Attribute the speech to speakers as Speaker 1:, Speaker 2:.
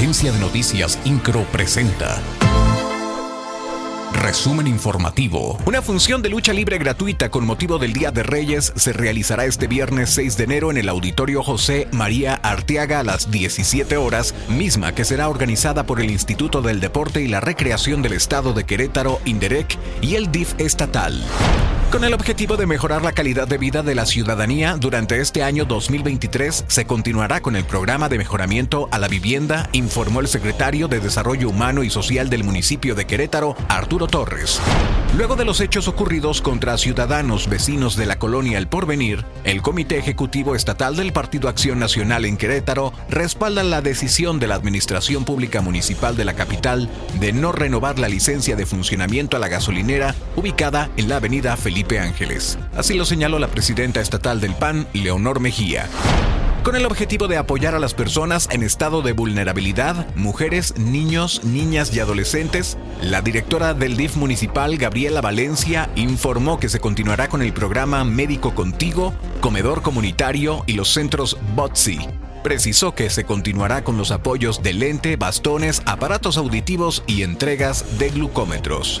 Speaker 1: Agencia de Noticias Incro presenta. Resumen informativo. Una función de lucha libre gratuita con motivo del Día de Reyes se realizará este viernes 6 de enero en el Auditorio José María Arteaga a las 17 horas, misma que será organizada por el Instituto del Deporte y la Recreación del Estado de Querétaro, INDEREC, y el DIF estatal. Con el objetivo de mejorar la calidad de vida de la ciudadanía, durante este año 2023 se continuará con el programa de mejoramiento a la vivienda, informó el secretario de Desarrollo Humano y Social del municipio de Querétaro, Arturo Torres. Luego de los hechos ocurridos contra ciudadanos vecinos de la colonia El Porvenir, el Comité Ejecutivo Estatal del Partido Acción Nacional en Querétaro respalda la decisión de la Administración Pública Municipal de la capital de no renovar la licencia de funcionamiento a la gasolinera ubicada en la avenida Felipe Así lo señaló la presidenta estatal del PAN, Leonor Mejía con el objetivo de apoyar a las personas en estado de vulnerabilidad, mujeres, niños, niñas y adolescentes, la directora del DIF municipal, Gabriela Valencia, informó que se continuará con el programa Médico Contigo, Comedor Comunitario y los centros BOTSI. Precisó que se continuará con los apoyos de lente, bastones, aparatos auditivos y entregas de glucómetros.